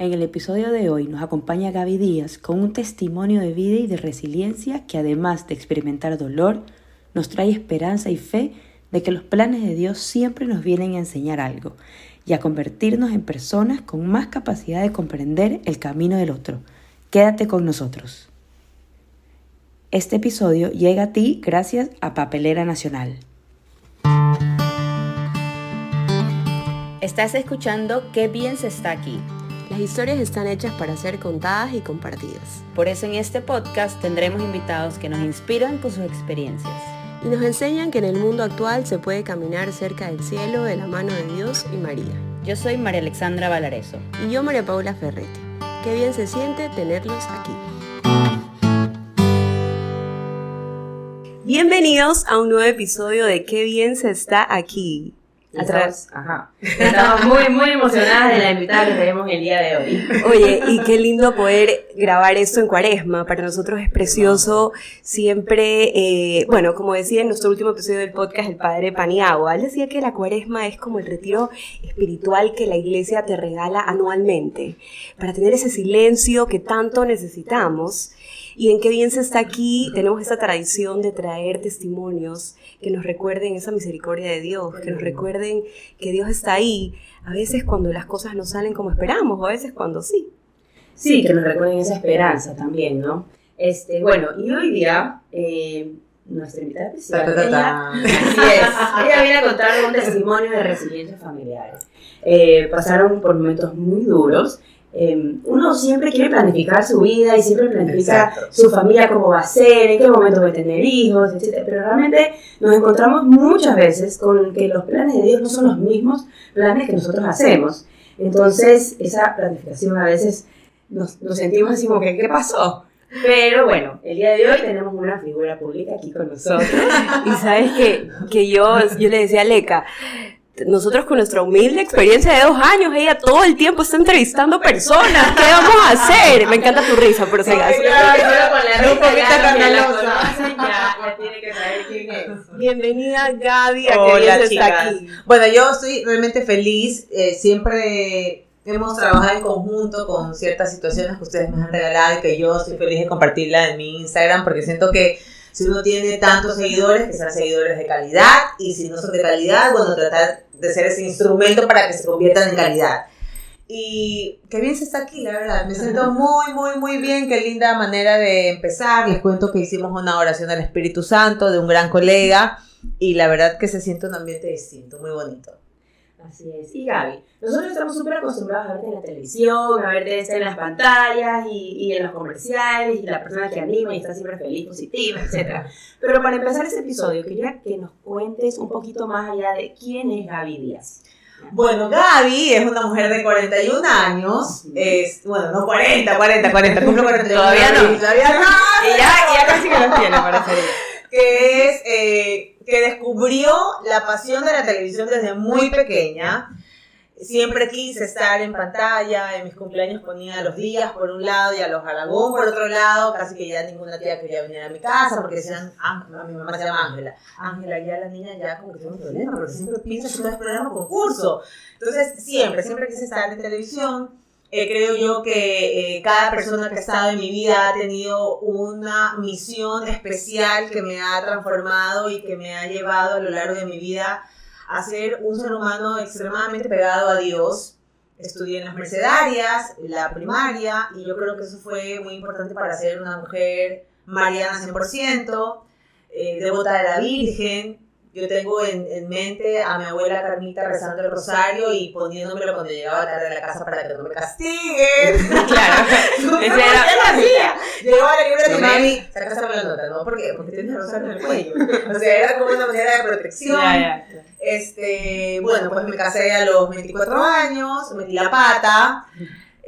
En el episodio de hoy nos acompaña Gaby Díaz con un testimonio de vida y de resiliencia que además de experimentar dolor, nos trae esperanza y fe de que los planes de Dios siempre nos vienen a enseñar algo y a convertirnos en personas con más capacidad de comprender el camino del otro. Quédate con nosotros. Este episodio llega a ti gracias a Papelera Nacional. Estás escuchando Qué bien se está aquí. Las historias están hechas para ser contadas y compartidas. Por eso en este podcast tendremos invitados que nos inspiran con sus experiencias. Y nos enseñan que en el mundo actual se puede caminar cerca del cielo de la mano de Dios y María. Yo soy María Alexandra Valareso. Y yo María Paula Ferretti. Qué bien se siente tenerlos aquí. Bienvenidos a un nuevo episodio de Qué bien se está aquí. Estamos, ajá. Estamos muy, muy emocionadas de la invitada que tenemos el día de hoy. Oye, y qué lindo poder grabar esto en cuaresma. Para nosotros es precioso siempre, eh, bueno, como decía en nuestro último episodio del podcast, el padre Paniagua, él decía que la cuaresma es como el retiro espiritual que la iglesia te regala anualmente, para tener ese silencio que tanto necesitamos. Y en qué bien se está aquí, tenemos esta tradición de traer testimonios que nos recuerden esa misericordia de Dios, que nos recuerden que Dios está ahí, a veces cuando las cosas no salen como esperamos, o a veces cuando sí. Sí, que nos recuerden esa esperanza también, ¿no? Este, bueno, y hoy día, eh, nuestra invitada especial, ella, así es, ella viene a contar un testimonio de resiliencia familiar. Eh, pasaron por momentos muy duros, Em, uno siempre quiere planificar su vida y siempre planifica su familia cómo va a ser, en qué momento va a tener hijos, etc. Pero realmente nos encontramos muchas veces con que los planes de Dios no son los mismos planes que nosotros hacemos. Entonces, esa planificación a veces nos, nos sentimos así como que, ¿qué pasó? Pero bueno, el día de hoy tenemos una figura pública aquí con nosotros. y sabes que, que yo, yo le decía a Leca, nosotros con nuestra humilde experiencia de dos años, ella todo el tiempo está entrevistando personas. ¿Qué vamos a hacer? Me encanta tu risa, por si acaso. Bienvenida Gaby a Hola, chicas. Aquí. Bueno, yo estoy realmente feliz. Eh, siempre hemos trabajado en conjunto con ciertas situaciones que ustedes me han regalado y que yo estoy feliz de compartirla en mi Instagram porque siento que si uno tiene tantos seguidores, que sean seguidores de calidad, y si no son de calidad, bueno, tratar de ser ese instrumento para que se conviertan en calidad. Y qué bien se está aquí, la verdad. Me siento muy, muy, muy bien. Qué linda manera de empezar. Les cuento que hicimos una oración al Espíritu Santo de un gran colega y la verdad que se siente un ambiente distinto, muy bonito. Así es. Y Gaby, nosotros estamos súper acostumbrados a verte en la televisión, a verte en las pantallas y, y, en los comerciales, y la persona que anima y está siempre feliz, positiva, etc. Pero para empezar este episodio, quería que nos cuentes un poquito más allá de quién es Gaby Díaz. Bueno, Gaby es una mujer de 41 años, es, bueno, no 40, 40, 40, cumplo 41 Todavía no. Todavía no. Y ya, ya casi que los tiene, parece. Que es... Eh, que descubrió la pasión de la televisión desde muy pequeña. Siempre quise estar en pantalla, en mis cumpleaños ponía los días por un lado y a los Aragón por otro lado, casi que ya ninguna tía quería venir a mi casa porque decían, ah, mi mamá se llama Ángela, Ángela, ya la niña ya como que tiene un problema, porque siempre piensa que todo es programa concurso. Entonces, siempre, siempre quise estar en televisión eh, creo yo que eh, cada persona que ha estado en mi vida ha tenido una misión especial que me ha transformado y que me ha llevado a lo largo de mi vida a ser un ser humano extremadamente pegado a Dios. Estudié en las mercedarias, la primaria, y yo creo que eso fue muy importante para ser una mujer mariana 100%, eh, devota de la Virgen, yo tengo en, en, mente a mi abuela Carmita rezando el rosario y poniéndomelo cuando llegaba tarde a la casa para que no me castiguen. claro. Ese era. Llegaba la libra de mami, sacas la nota, ¿no? ¿Por qué? Porque tienes el rosario en el cuello. O sea, era como una manera de protección. Este, bueno, pues me casé a los 24 años, metí la pata.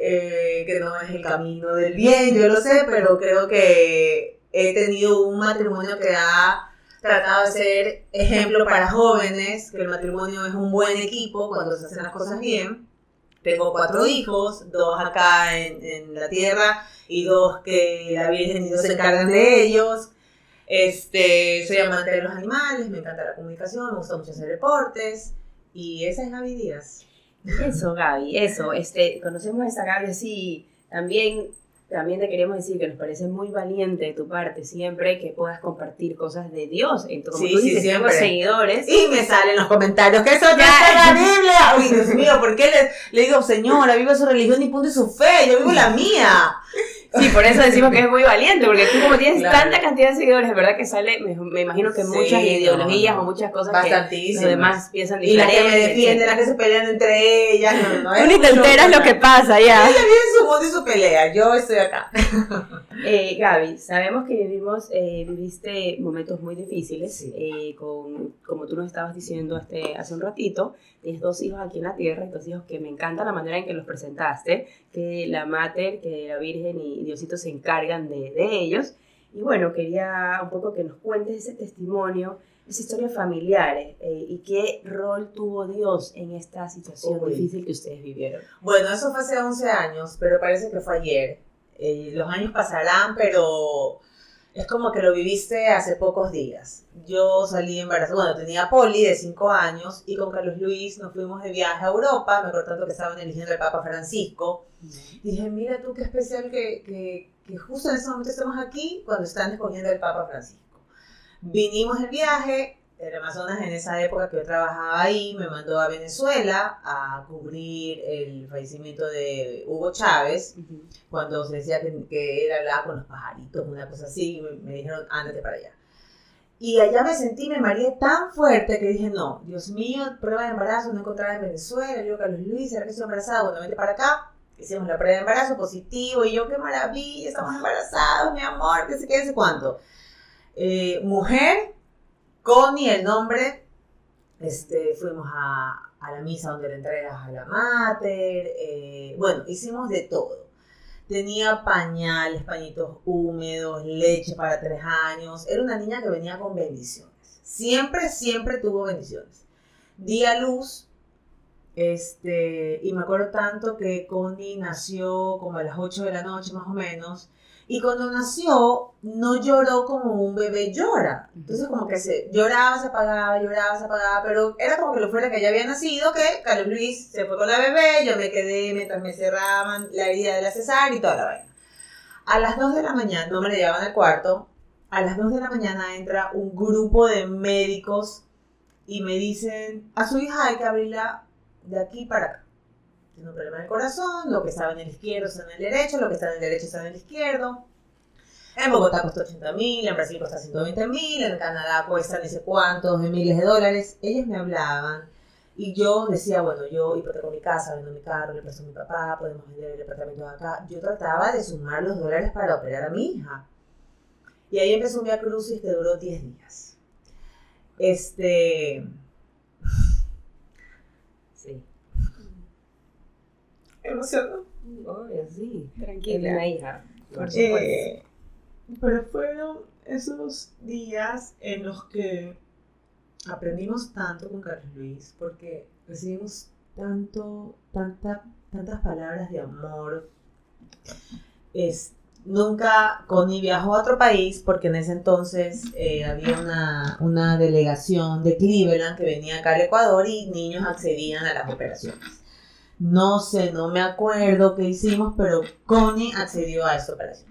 Eh, que no es el camino del bien, yo lo sé, pero creo que he tenido un matrimonio que ha tratado de ser ejemplo para jóvenes, que el matrimonio es un buen equipo cuando se hacen las cosas bien. Tengo cuatro hijos, dos acá en, la tierra y dos que la Virgen y Dios se encargan de ellos. Este, soy amante de los animales, me encanta la comunicación, me gusta mucho hacer deportes y esa es Gaby Díaz. Eso, Gaby, eso. Este, conocemos a esta Gaby así. También, también te queremos decir que nos parece muy valiente de tu parte siempre que puedas compartir cosas de Dios. Entonces, como Sí, tú sí, dices, tengo seguidores. Y me salen los comentarios que eso no está en la Biblia. Uy, Dios mío, ¿por qué le, le digo, señora, viva su religión y punto y su fe? Yo vivo la mía. Sí, por eso decimos que es muy valiente, porque tú como tienes Claro. tanta cantidad de seguidores, de verdad que sale, me, me imagino que Sí, muchas ideologías no, o muchas cosas que los demás piensan Y las que diferente. me defienden, las que se pelean entre ellas. No, no, Tú ni te es enteras lo que pasa ya. Ella vive su mundo y su pelea. Yo estoy acá. Eh, Gaby, sabemos que vivimos, eh, viviste momentos muy difíciles, Sí. eh, con, como tú nos estabas diciendo este, hace un ratito, tienes dos hijos aquí en la tierra, y dos hijos que me encanta la manera en que los presentaste, que la Mater, que la Virgen y Diosito se encargan de, de ellos. Y bueno, quería un poco que nos cuentes ese testimonio, esa historia familiar, eh, y qué rol tuvo Dios en esta situación Uy. difícil que ustedes vivieron. Bueno, eso fue hace 11 años, pero parece que fue ayer. Eh, los años pasarán, pero es como que lo viviste hace pocos días. Yo salí embarazada, bueno, tenía Poli de 5 años y con Carlos Luis nos fuimos de viaje a Europa, me acuerdo tanto que estaban eligiendo al Papa Francisco. Dije, mira tú qué especial que, que, que justo en ese momento estamos aquí cuando están escogiendo al Papa Francisco. Vinimos el viaje, el Amazonas en esa época que yo trabajaba ahí me mandó a Venezuela a cubrir el fallecimiento de Hugo Chávez, Ujú. cuando se decía que, que él hablaba con los pajaritos, una cosa así, y me, me dijeron, ándate para allá. Y allá me sentí, me mareé tan fuerte que dije, no, Dios mío, prueba de embarazo, no encontraba en Venezuela, yo Carlos Luis, ¿será que estoy embarazada? Bueno, vente para acá, hicimos la prueba de embarazo positivo, y yo, qué maravilla, estamos embarazados, mi amor, que sé qué, sé cuánto. Eh, mujer, Connie, el nombre, este, fuimos a, a la misa donde le entregas a la mater, eh, bueno, hicimos de todo. Tenía pañales, pañitos húmedos, leche para tres años. Era una niña que venía con bendiciones. Siempre, siempre tuvo bendiciones. Di a luz, este, y me acuerdo tanto que Connie nació como a las 8 de la noche más o menos. Y cuando nació, no lloró como un bebé llora. Entonces, como que se lloraba, se apagaba, lloraba, se apagaba, pero era como que lo fuera que ya había nacido, que Carlos Luis se fue con la bebé, yo me quedé mientras me cerraban la herida de la cesárea y toda la vaina. A las 2 de la mañana, no me la llevaban al cuarto, a las 2 de la mañana entra un grupo de médicos y me dicen, a su hija hay que abrirla de aquí para acá. Un problema en el corazón, lo que estaba en el izquierdo está en el derecho, lo que está en el derecho está en el izquierdo. En Bogotá cuesta 80 mil, en Brasil cuesta 120 mil, en Canadá cuesta no sé cuántos de miles de dólares. Ellos me hablaban y yo decía, bueno, yo hipoteco mi casa, vendo mi carro, le presto a mi papá, podemos vender el departamento de acá. Yo trataba de sumar los dólares para operar a mi hija. Y ahí empezó un via crucis que duró 10 días. Este. Sí. Emocionó. Obvio, sí. Tranquila. una hija. Por supuesto. Eh, pero fueron esos días en los que aprendimos tanto con Carlos Luis, porque recibimos tanto, tanta, tantas palabras de amor. Es, nunca Connie viajó a otro país porque en ese entonces eh, había una, una delegación de Cleveland que venía acá al Ecuador y niños accedían a las operaciones. No sé, no me acuerdo qué hicimos, pero Connie accedió a esa operación.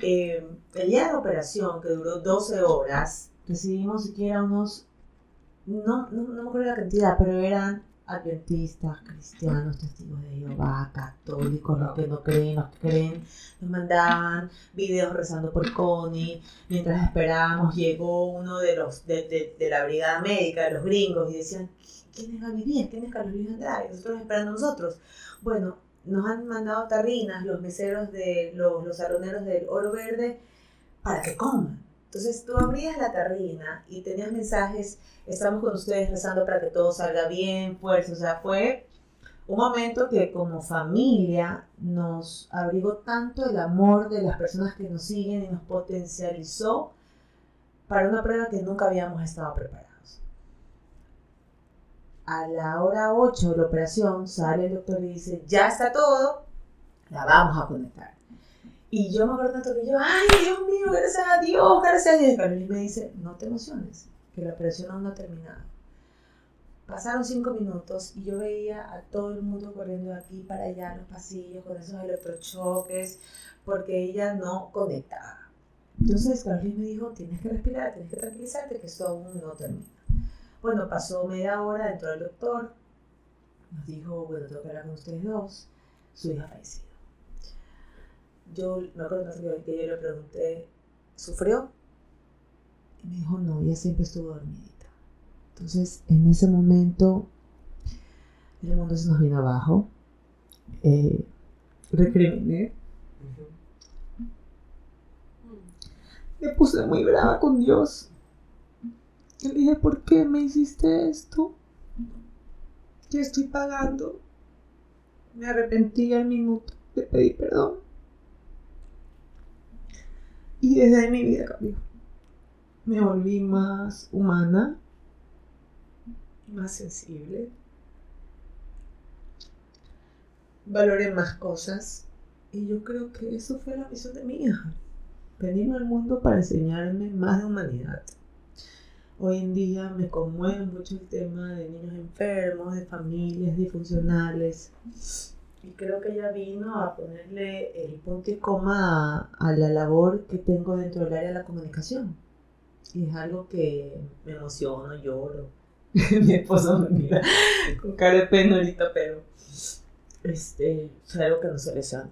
Eh, el día de la operación, que duró 12 horas, recibimos siquiera unos, no, no, no me acuerdo la cantidad, pero eran adventistas, cristianos, testigos de Jehová, católicos, los que no creen, los que creen, nos mandaban videos rezando por Connie, mientras esperábamos llegó uno de los de, de- de la brigada médica, de los gringos, y decían, ¿quién es Gaby Díaz? ¿quién es Carlos Luis Andrade? Nosotros esperando nosotros. Bueno, nos han mandado tarrinas los meseros de los, los saloneros del Oro Verde para que coman. Entonces tú abrías la tarrina y tenías mensajes, estamos con ustedes rezando para que todo salga bien, fuerza, o sea, fue un momento que como familia nos abrigó tanto el amor de las personas que nos siguen y nos potencializó para una prueba que nunca habíamos estado preparados. A la hora 8 de la operación sale el doctor y dice, ya está todo, la vamos a conectar. Y yo me acuerdo tanto que yo, ay, Dios mío, gracias a Dios, gracias a Dios. Y Carolina me dice, no te emociones, que la operación aún no ha terminado. Pasaron cinco minutos y yo veía a todo el mundo corriendo de aquí para allá, los pasillos, con esos electrochoques, porque ella no conectaba. Entonces Carolina me dijo, tienes que respirar, tienes que tranquilizarte, que esto aún no termina. Bueno, pasó media hora, entró el doctor, nos dijo, bueno, tengo que hablar con ustedes dos, su hija ha fallecido. Yo me acuerdo que yo le pregunté, ¿sufrió? Y me dijo, no, ella siempre estuvo dormidita. Entonces, en ese momento, el mundo se nos vino abajo. Eh, recriminé. Me puse muy brava con Dios. Le dije, ¿por qué me hiciste esto? Yo estoy pagando. Me arrepentí al minuto de pedir perdón. Y desde ahí mi vida cambió. Me volví más humana, más sensible. Valoré más cosas. Y yo creo que eso fue la misión de mi hija. Venirme al mundo para enseñarme más de humanidad. Hoy en día me conmueve mucho el tema de niños enfermos, de familias disfuncionales. Y creo que ella vino a ponerle el punto y coma a, la labor que tengo dentro del área de la comunicación. Y es algo que me emociona, lloro. Mi esposo me mira con cara de pena ahorita, pero este, es algo que no se le sana.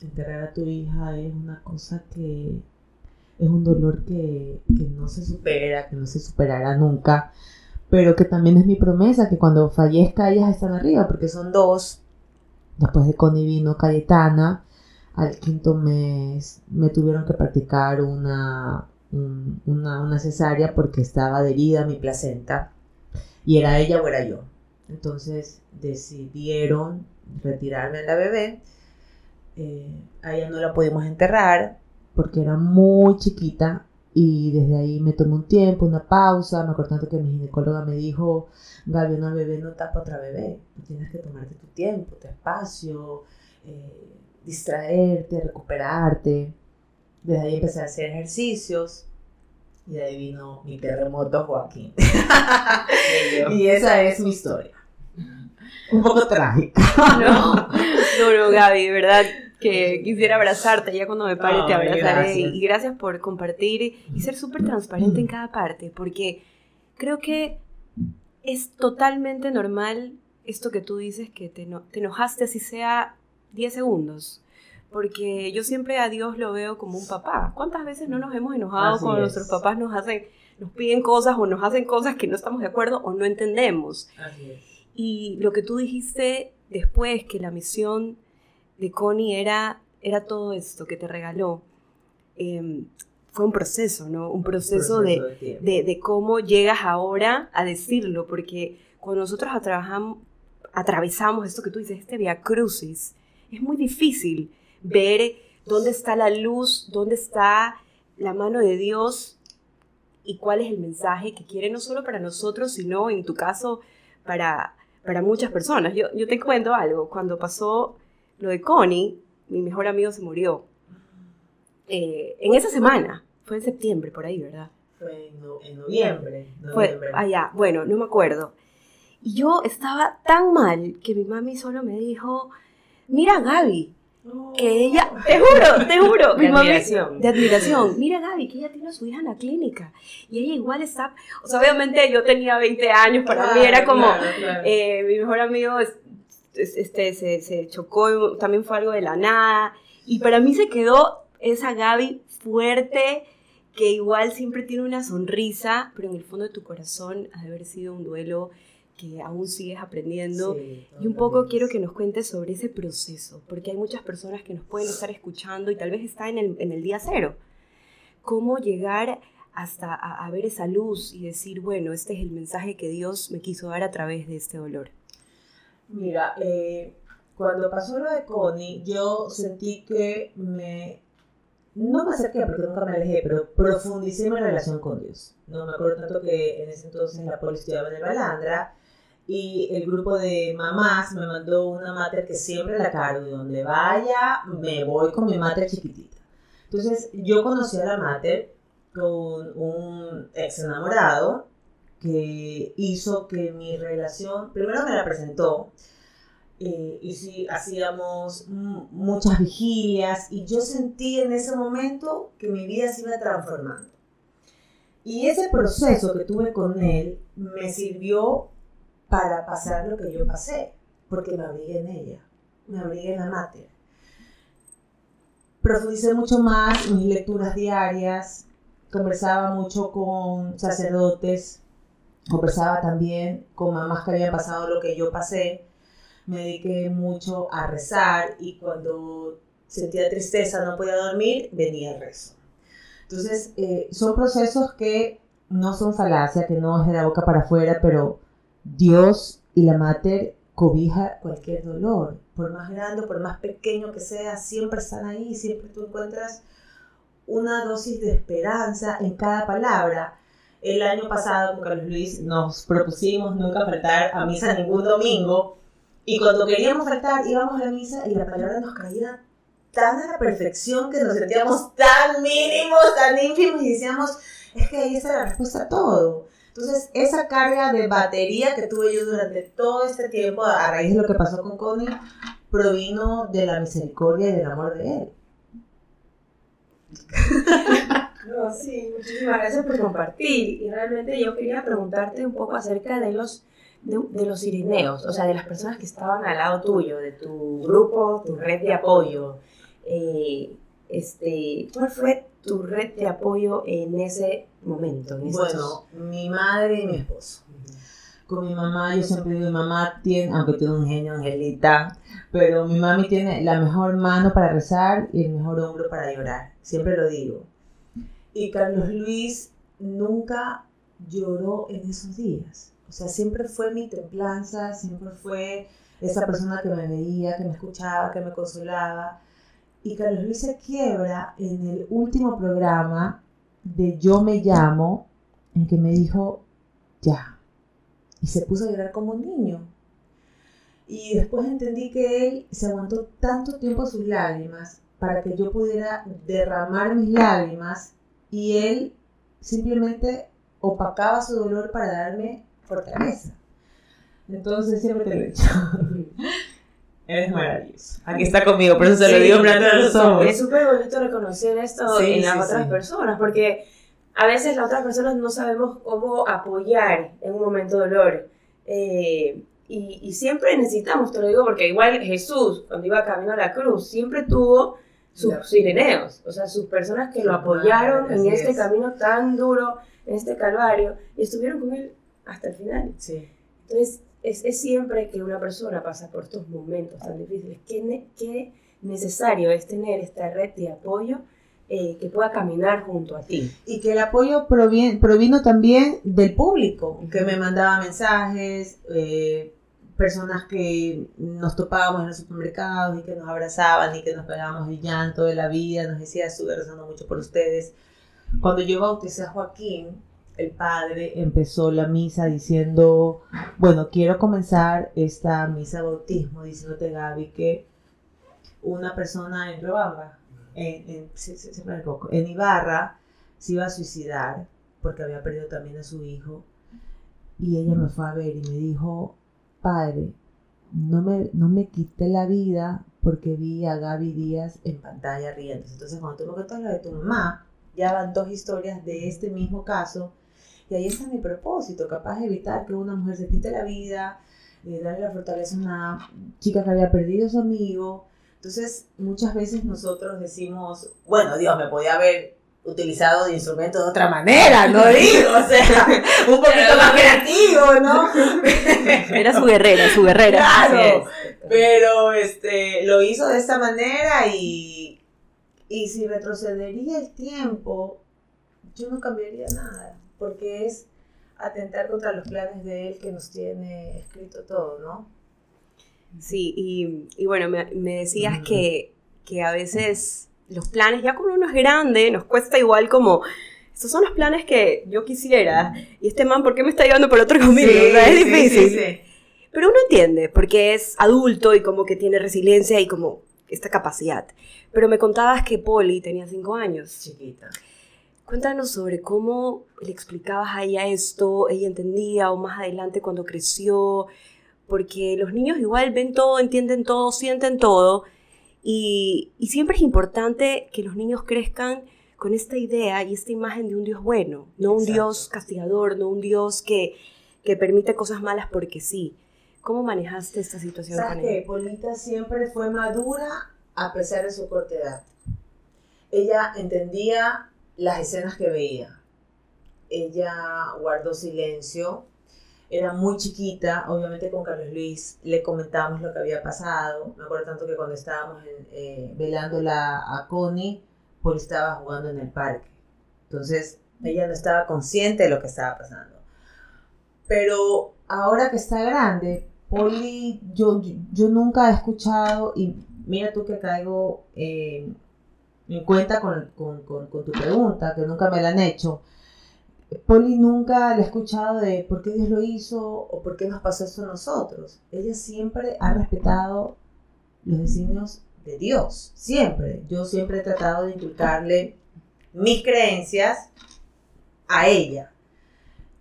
Enterrar a tu hija es una cosa que es un dolor que, que no se supera, que no se superará nunca, pero que también es mi promesa que cuando fallezca ellas están arriba, porque son dos. Después de Connie vino Cayetana, al quinto mes me tuvieron que practicar una, una, cesárea porque estaba adherida a mi placenta y era ella o era yo. Entonces decidieron retirarme a la bebé. Eh, a ella no la pudimos enterrar porque era muy chiquita y desde ahí me tomé un tiempo, una pausa, me acuerdo tanto que mi ginecóloga me dijo, Gaby, una bebé no tapa otra bebé, tú tienes que tomarte tu tiempo, tu espacio, eh, distraerte, recuperarte. Desde ahí empecé a hacer ejercicios y de ahí vino mi terremoto Joaquín. y esa es mi historia. Un poco trágica. No, no, no, Gaby, ¿verdad? Que quisiera abrazarte, ya cuando me pare te abrazaré. Y gracias por compartir y ser súper transparente en cada parte, porque creo que es totalmente normal esto que tú dices, que te, te enojaste así sea 10 segundos. Porque yo siempre a Dios lo veo como un papá. ¿Cuántas veces no nos hemos enojado cuando nuestros papás nos hacen, nos piden cosas o nos hacen cosas que no estamos de acuerdo o no entendemos? Así es. Y lo que tú dijiste después, que la misión de Connie era, era todo esto que te regaló. Em, fue un proceso, ¿no? Un proceso, de, de, cómo llegas ahora a decirlo, porque cuando nosotros atravesamos esto que tú dices, este via crucis, es muy difícil ver dónde está la luz, dónde está la mano de Dios y cuál es el mensaje que quiere no solo para nosotros, sino en tu caso para, para muchas personas. Yo, yo te cuento algo, cuando pasó lo de Connie, mi mejor amigo se murió. Eh, en esa semana, fue en septiembre, por ahí, ¿verdad? Fue en, noviembre. Fue, allá, bueno, no me acuerdo. Y yo estaba tan mal que mi mami solo me dijo, mira Gaby, que ella, te juro, te juro, de admiración. de admiración, mira Gaby, que ella tiene a su hija en la clínica y ella igual está, o sea, obviamente yo tenía 20 años, para mí era como, eh, mi mejor amigo este, se, se chocó, también fue algo de la nada. Y para mí se quedó esa Gaby fuerte, que igual siempre tiene una sonrisa, pero en el fondo de tu corazón ha de haber sido un duelo que aún sigues aprendiendo. y un poco quiero que nos cuentes sobre ese proceso, porque hay muchas personas que nos pueden estar escuchando y tal vez está en el, en el día cero. ¿Cómo llegar hasta a, a ver esa luz y decir, bueno, este es el mensaje que Dios me quiso dar a través de este dolor? Mira, eh, cuando pasó lo de Connie, yo sentí que me... No me acerqué porque nunca me alejé, pero profundicé mi relación con Dios. No me acuerdo tanto que en ese entonces la policía estudiaba en el Balandra y el grupo de mamás me mandó una mater que siempre la cargo y donde vaya me voy con mi mater chiquitita. Entonces yo conocí a la mater con un ex enamorado que hizo que mi relación, primero me la presentó, eh, y sí, hacíamos muchas vigilias y yo sentí en ese momento que mi vida se iba transformando. Y ese proceso que tuve con él me sirvió para pasar lo que yo pasé, porque me abrigué en ella, me abrigué en la mater. Profundicé mucho más mis lecturas diarias, conversaba mucho con sacerdotes, conversaba también con mamás que habían pasado lo que yo pasé me dediqué mucho a rezar y cuando sentía tristeza, no podía dormir, venía el rezo. Entonces, eh, son procesos que no son falacia, que no es de la boca para afuera, pero Dios y la Mater cobija cualquier dolor, por más grande, por más pequeño que sea, siempre están ahí, siempre tú encuentras una dosis de esperanza en cada palabra. El año pasado con Carlos Luis nos propusimos nunca faltar a misa ningún domingo y cuando queríamos faltar, íbamos a la misa y la palabra nos caía tan a la perfección que nos sentíamos tan mínimos, tan ínfimos y decíamos, es que ahí está la respuesta a todo. Entonces, esa carga de batería que tuve yo durante todo este tiempo, a raíz de lo que pasó con Connie, provino de la misericordia y del amor de él. No, sí, muchísimas gracias por compartir. Y realmente yo quería preguntarte un poco acerca de los de, los irineos, o sea, de las personas que estaban al lado tuyo, de tu grupo, tu red de apoyo. Eh, este, ¿Cuál fue tu red de apoyo en ese momento? bueno, mi madre y mi esposo. Con mi mamá, yo siempre digo, mi mamá tiene, aunque tiene un genio, Angelita, pero mi mami tiene la mejor mano para rezar y el mejor hombro para llorar. Siempre lo digo. Y Carlos Luis nunca lloró en esos días. O sea, siempre fue mi templanza, siempre fue esa persona que me veía, que me escuchaba, que me consolaba. Y Carlos Luis se quiebra en el último programa de Yo me llamo, en que me dijo, ya. Y se puso a llorar como un niño. Y después entendí que él se aguantó tanto tiempo sus lágrimas para que yo pudiera derramar mis lágrimas y él simplemente opacaba su dolor para darme fortaleza. Entonces siempre te lo he dicho. Eres maravilloso. Aquí está conmigo, por eso se lo digo ojos. Es súper bonito reconocer esto en las otras personas, porque a veces las otras personas no sabemos cómo apoyar en un momento de dolor. Eh, y, y, siempre necesitamos, te lo digo porque igual Jesús, cuando iba camino a la cruz, siempre tuvo sus sireneos, o sea, sus personas que lo apoyaron en este camino tan duro, en este calvario, y estuvieron con él hasta el final. Sí. Entonces, es, es, siempre que una persona pasa por estos momentos tan difíciles, qué, qué necesario es tener esta red de apoyo eh, que pueda caminar junto a ti. Y que el apoyo provino también del público, que me mandaba mensajes, eh, personas que nos topábamos en los supermercados y que nos abrazaban y que nos pegábamos de llanto de la vida, nos decía, estuve rezando mucho por ustedes. Cuando yo bauticé a Joaquín, el padre empezó la misa diciendo, bueno, quiero comenzar esta misa de bautismo, diciéndote Gaby que una persona en Robamba, en, en, Ibarra, se iba a suicidar porque había perdido también a su hijo. Y ella me fue a ver y me dijo, padre, no me, no me quité la vida porque vi a Gaby Díaz en pantalla riendo. Entonces, cuando tú me contas lo de tu mamá, ya van dos historias de este mismo caso y ahí está mi propósito, capaz de evitar que una mujer se quite la vida, darle la fortaleza a una chica que había perdido a su amigo. Entonces, muchas veces nosotros decimos, bueno, Dios, me podía haber utilizado de instrumento de otra manera, no digo, o sea, un poquito más creativo, ¿no? Era su guerrera, su guerrera. Claro, pero este, lo hizo de esta manera y, y si retrocedería el tiempo, yo no cambiaría nada porque es atentar contra los planes de Él que nos tiene escrito todo, ¿no? Sí, y, bueno, me, decías que, que, a veces los planes, ya como uno es grande, nos cuesta igual como, estos son los planes que yo quisiera, y este man, ¿por qué me está llevando por otro camino? es difícil. Pero uno entiende, porque es adulto y como que tiene resiliencia y como esta capacidad. Pero me contabas que Polly tenía cinco años. Chiquita. Cuéntanos sobre cómo le explicabas a ella esto, ella entendía o más adelante cuando creció, porque los niños igual ven todo, entienden todo, sienten todo, y, siempre es importante que los niños crezcan con esta idea y esta imagen de un Dios bueno, no un Dios castigador, no un Dios que, que permite cosas malas porque sí. ¿Cómo manejaste esta situación ¿Sabes con que Polita siempre fue madura a pesar de su corta edad. Ella entendía las escenas que veía. Ella guardó silencio, era muy chiquita, obviamente con Carlos Luis le comentábamos lo que había pasado. Me acuerdo tanto que cuando estábamos eh, velándola a Connie, Paul estaba jugando en el parque. Entonces, ella no estaba consciente de lo que estaba pasando. Pero ahora que está grande, Polly, yo, yo, nunca he escuchado, y mira tú que caigo eh, en cuenta con, tu pregunta, que nunca me la han hecho. Polly nunca le ha escuchado de por qué Dios lo hizo o por qué nos pasó esto a nosotros. Ella siempre ha respetado los designios de Dios, siempre. Yo siempre he tratado de inculcarle mis creencias a ella.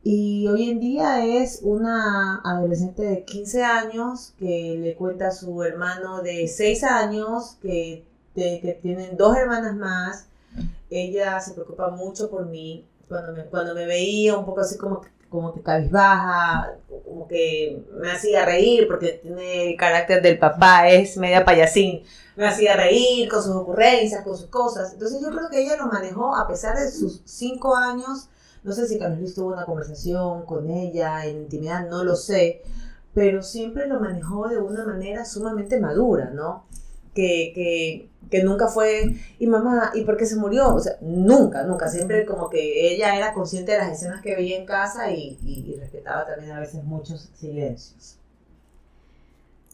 Y hoy en día es una adolescente de 15 años que le cuenta a su hermano de 6 años que que tienen dos hermanas más. Ella se preocupa mucho por mí. Cuando me, cuando me veía un poco así como, como que cabizbaja, como que me hacía reír porque tiene el carácter del papá, es media payasín. Me hacía reír con sus ocurrencias, con sus cosas. Entonces yo creo que ella lo manejó a pesar de sus cinco años. No sé si Carlos Luis tuvo una conversación con ella en intimidad, no lo sé, pero siempre lo manejó de una manera sumamente madura, ¿no? Que, que, que nunca fue, y mamá, ¿y por qué se murió? O sea, nunca, nunca, siempre como que ella era consciente de las escenas que veía en casa y, y, respetaba también a veces muchos silencios.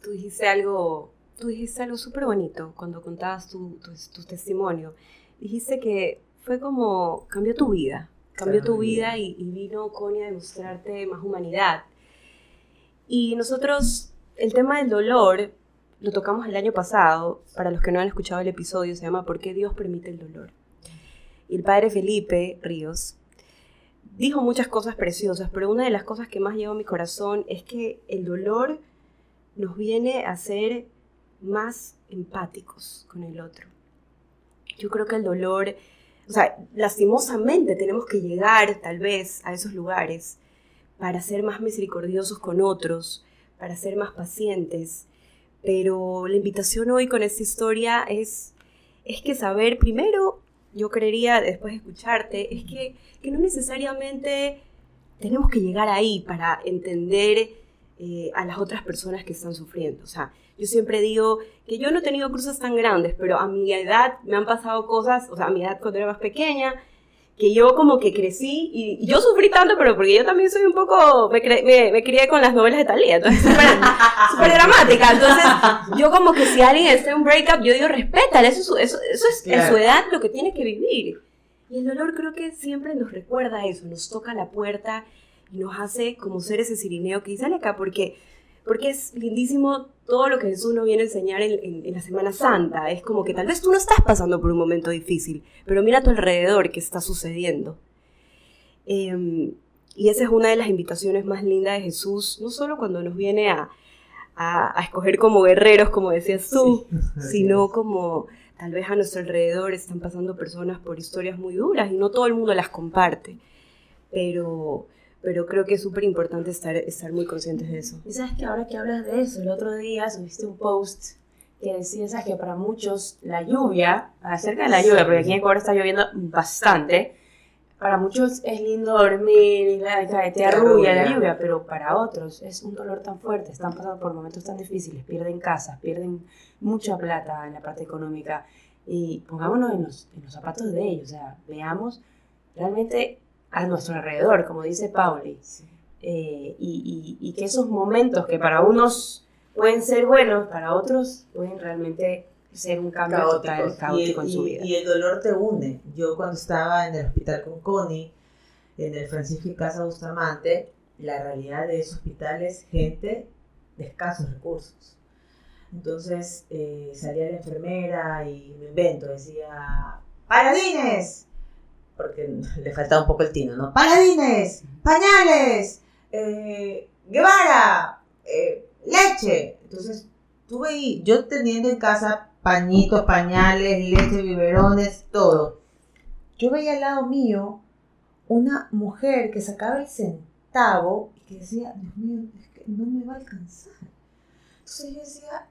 Tú dijiste algo, tú dijiste algo súper bonito cuando contabas tu, tu, testimonio. Dijiste que fue como, cambió tu vida, cambió tu vida y, y vino Connie a demostrarte más humanidad. Y nosotros, el tema del dolor, lo tocamos el año pasado, para los que no han escuchado el episodio, se llama ¿Por qué Dios permite el dolor? Y el padre Felipe Ríos dijo muchas cosas preciosas, pero una de las cosas que más lleva a mi corazón es que el dolor nos viene a ser más empáticos con el otro. Yo creo que el dolor, o sea, lastimosamente tenemos que llegar tal vez a esos lugares para ser más misericordiosos con otros, para ser más pacientes, pero la invitación hoy con esta historia es, es que saber primero, yo creería después de escucharte, es que, que no necesariamente tenemos que llegar ahí para entender eh, a las otras personas que están sufriendo. O sea, yo siempre digo que yo no he tenido cruces tan grandes, pero a mi edad me han pasado cosas, o sea, a mi edad cuando era más pequeña, que yo como que crecí y, yo sufrí tanto, pero porque yo también soy un poco, me, me, crié con las novelas de Talía, entonces súper dramática. Entonces, yo como que si alguien está en un breakup, yo digo, respétale, eso, eso, eso es en su edad lo que tiene que vivir. Y el dolor creo que siempre nos recuerda eso, nos toca la puerta y nos hace como ser ese sirineo que dice acá, porque porque es lindísimo todo lo que Jesús nos viene a enseñar en, la Semana Santa. Es como que tal vez tú no estás pasando por un momento difícil, pero mira a tu alrededor qué está sucediendo. Em, y esa es una de las invitaciones más lindas de Jesús, no solo cuando nos viene a, a, escoger como guerreros, como decías tú, sino como tal vez a nuestro alrededor están pasando personas por historias muy duras y no todo el mundo las comparte. Pero, pero creo que es súper importante estar, estar muy conscientes de eso. Y sabes que ahora que hablas de eso, el otro día subiste un post que decía ¿sabes? que para muchos la lluvia, acerca de la lluvia, porque aquí en Ecuador está lloviendo bastante, para muchos es lindo dormir y la, te arrulla la lluvia, pero para otros es un dolor tan fuerte, están pasando por momentos tan difíciles, pierden casas, pierden mucha plata en la parte económica y pongámonos en los, en los zapatos de ellos, o sea, veamos realmente a nuestro alrededor, como dice Pauli. Eh, y, que esos momentos que para unos pueden ser buenos, para otros pueden realmente ser un cambio total, caótico en su vida. Y el dolor te une. Yo cuando estaba en el hospital con Connie, en el Francisco y Casa Bustamante, la realidad de ese hospital es gente de escasos recursos. Entonces eh, salía la enfermera y me invento, decía, ¡Paradines! Porque le faltaba un poco el tino, ¿no? Paladines, pañales, eh, Guevara, eh, leche. Entonces, tuve ahí, yo teniendo en casa pañitos, pañales, leche, biberones, todo. Yo veía al lado mío una mujer que sacaba el centavo y que decía, Dios mío, es que no me va a alcanzar. Entonces yo decía,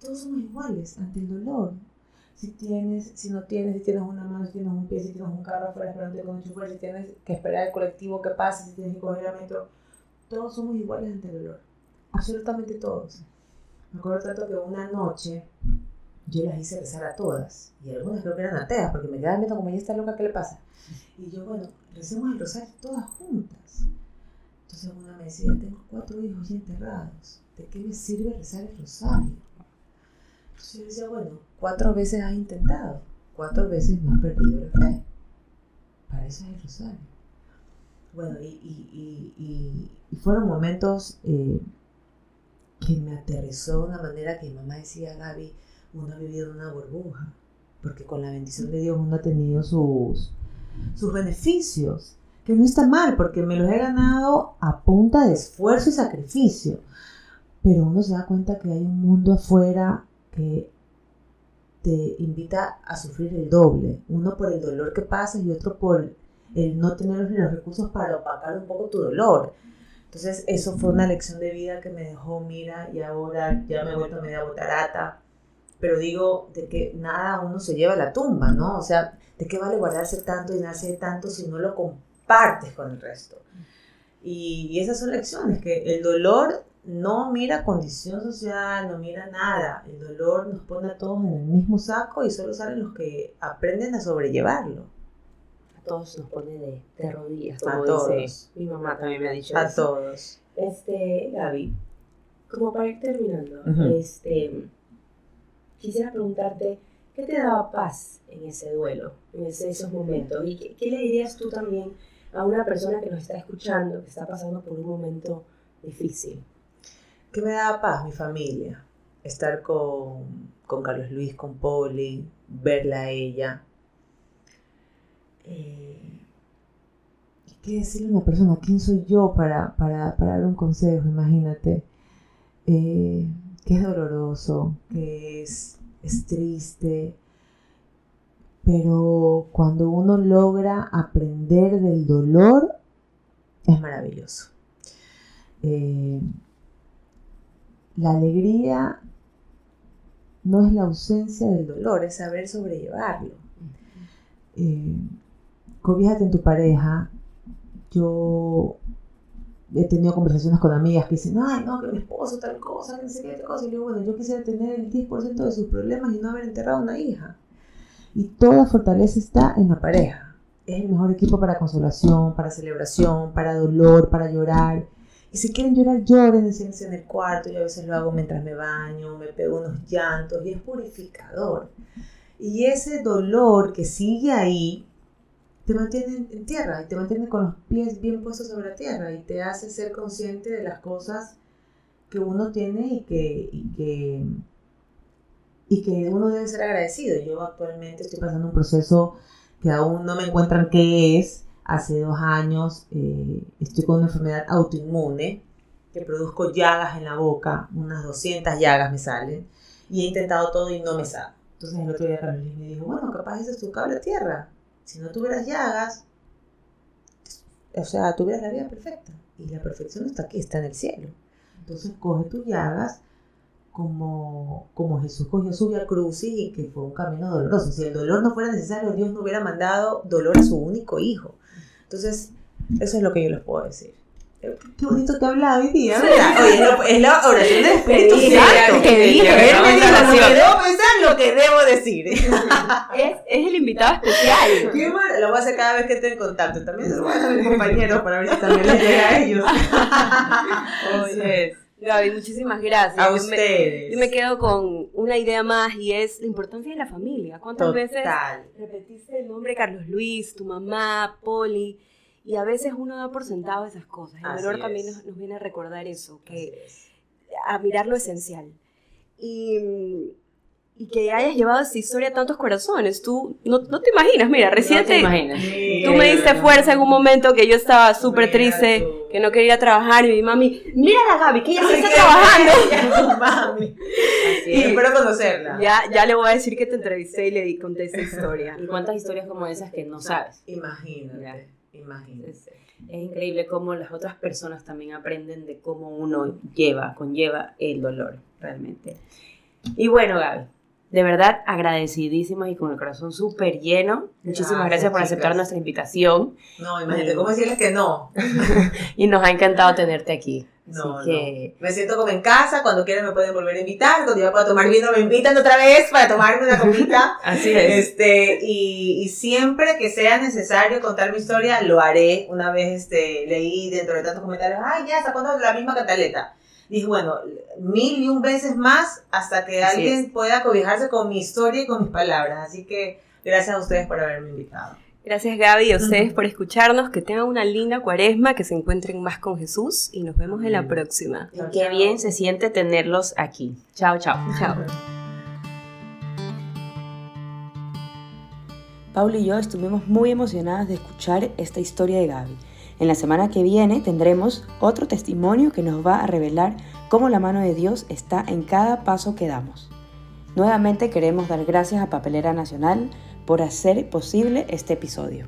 todos somos iguales ante el dolor. Si tienes, si no tienes, si tienes una mano, si tienes un pie, si tienes un carro afuera esperando con un si tienes que esperar el colectivo que pase, si tienes que coger el metro, todos somos iguales ante el dolor. Absolutamente todos. Me acuerdo tanto que una noche yo las hice rezar a todas. Y algunas creo que eran ateas, porque me quedaban viendo como ella está loca, ¿qué le pasa? Y yo, bueno, recemos el rosario todas juntas. Entonces una me decía, tengo cuatro hijos ya enterrados. ¿De qué me sirve rezar el rosario? Entonces yo decía, bueno, cuatro veces has intentado, cuatro veces no has perdido la fe. Para eso es el rosario. Bueno, y, y, y, y fueron momentos eh, que me aterrizó de una manera que mamá decía, Gaby, uno ha vivido en una burbuja, porque con la bendición de Dios uno ha tenido sus, sus beneficios, que no está mal, porque me los he ganado a punta de esfuerzo y sacrificio, pero uno se da cuenta que hay un mundo afuera que te invita a sufrir el doble, uno por el dolor que pasa y otro por el no tener los recursos para opacar un poco tu dolor. Entonces, eso fue una lección de vida que me dejó, mira, y ahora ya me he vuelto media botarata, pero digo de que nada uno se lleva a la tumba, ¿no? O sea, ¿de qué vale guardarse tanto y nacer tanto si no lo compartes con el resto? Y, esas son lecciones, que el dolor no mira condición social, no mira nada. El dolor nos pone a todos en el mismo saco y solo salen los que aprenden a sobrellevarlo. A todos nos pone de, de rodillas, a todos. mi mamá también me ha dicho a eso. A todos. Este, Gaby, como para ir terminando, este quisiera preguntarte, ¿qué te daba paz en ese duelo, en esos momentos? ¿Y qué, le dirías tú también a una persona que nos está escuchando, que está pasando por un momento difícil? ¿Qué me daba paz? Mi familia. Estar con, con Carlos Luis, con Poli, verla a ella. Eh, ¿Qué decirle a una persona? ¿Quién soy yo para, para, para dar un consejo? Imagínate. Eh, que es doloroso, que es, es triste, pero cuando uno logra aprender del dolor, es maravilloso. Eh, la alegría no es la ausencia del dolor, es saber sobrellevarlo. Eh, en tu pareja. Yo he tenido conversaciones con amigas que dicen, ay, no, que mi esposo tal cosa, que no sé qué tal cosa. Y digo, bueno, yo quisiera tener el 10% de sus problemas y no haber enterrado a una hija. Y toda fortaleza está en la pareja. Es el mejor equipo para consolación, para celebración, para dolor, para llorar. Y si quieren llorar, lloren, en el cuarto. Yo a veces lo hago mientras me baño, me pego unos llantos y es purificador. Y ese dolor que sigue ahí, te mantiene en tierra y te mantiene con los pies bien puestos sobre la tierra y te hace ser consciente de las cosas que uno tiene y que, y que, y que uno debe ser agradecido. Yo actualmente estoy pasando un proceso que aún no me encuentran qué es. Hace dos años eh, estoy con una enfermedad autoinmune que produzco llagas en la boca, unas 200 llagas me salen y he intentado todo y no me sale. Entonces el otro día Carlos me dijo, bueno, capaz ese es tu cable a tierra si no tuvieras llagas, o sea, tuvieras la vida perfecta. Y la perfección está aquí, está en el cielo. Entonces coge tus llagas como, como Jesús cogió su via crucis y que fue un camino doloroso. Si el dolor no fuera necesario, Dios no hubiera mandado dolor a su único hijo. Entonces, eso es lo que yo les puedo decir. Qué bonito te hablado hoy día, ¿verdad? Oye, es, la oración del Espíritu Santo. que dije, él me dijo lo que debo pensar, lo que debo decir. es, es el invitado especial. Qué bueno, lo voy a hacer cada vez que esté en contacto. También se lo voy a hacer a mis compañeros para ver si también les llega a ellos. Oye. Gaby, muchísimas gracias. A ustedes. Yo me, quedo con una idea más y es la importancia de la familia. ¿Cuántas veces repetiste el nombre Carlos Luis, tu mamá, Poli? Y a veces uno da por sentado esas cosas. El dolor también nos, viene a recordar eso, que a mirar lo esencial. Y, y que hayas llevado esta historia a tantos corazones. Tú no, no te imaginas, mira, recién No te imaginas. tú me diste fuerza en un momento que yo estaba súper triste, tú. que no quería trabajar y mi mami, mira la Gaby, que ella sí Ay, está trabajando. mami. Así Y es. espero conocerla. Ya, ya le voy a decir que te entrevisté y le di- conté esa historia. Y cuántas historias como esas que no sabes. Imagínate, imagínate. Es, es increíble cómo las otras personas también aprenden de cómo uno lleva, conlleva el dolor, realmente. Y bueno, Gaby, de verdad agradecidísimos y con el corazón súper lleno. Muchísimas Gracias, gracias por aceptar chicas. nuestra invitación No, imagínate, ¿cómo decirles que no? y nos ha encantado tenerte aquí. No, Así que no. Me siento como en casa, cuando quieran me pueden volver a invitar, cuando yo pueda tomar vino me invitan otra vez para tomarme una copita. así es. Este, y, y siempre que sea necesario contar mi historia, lo haré. Una vez este, leí dentro de tantos comentarios, ay, ya, sacando la misma cantaleta. Dije, bueno, mil y un veces más hasta que Así alguien es. pueda cobijarse con mi historia y con mis palabras. Así que gracias a ustedes por haberme invitado. Gracias Gaby y a ustedes por escucharnos, que tengan una linda cuaresma, que se encuentren más con Jesús y nos vemos en la próxima. Y qué bien se siente tenerlos aquí. Chao, chao. Chao. Paulo y yo estuvimos muy emocionadas de escuchar esta historia de Gaby. En la semana que viene tendremos otro testimonio que nos va a revelar cómo la mano de Dios está en cada paso que damos. Nuevamente queremos dar gracias a Papelera Nacional por hacer posible este episodio.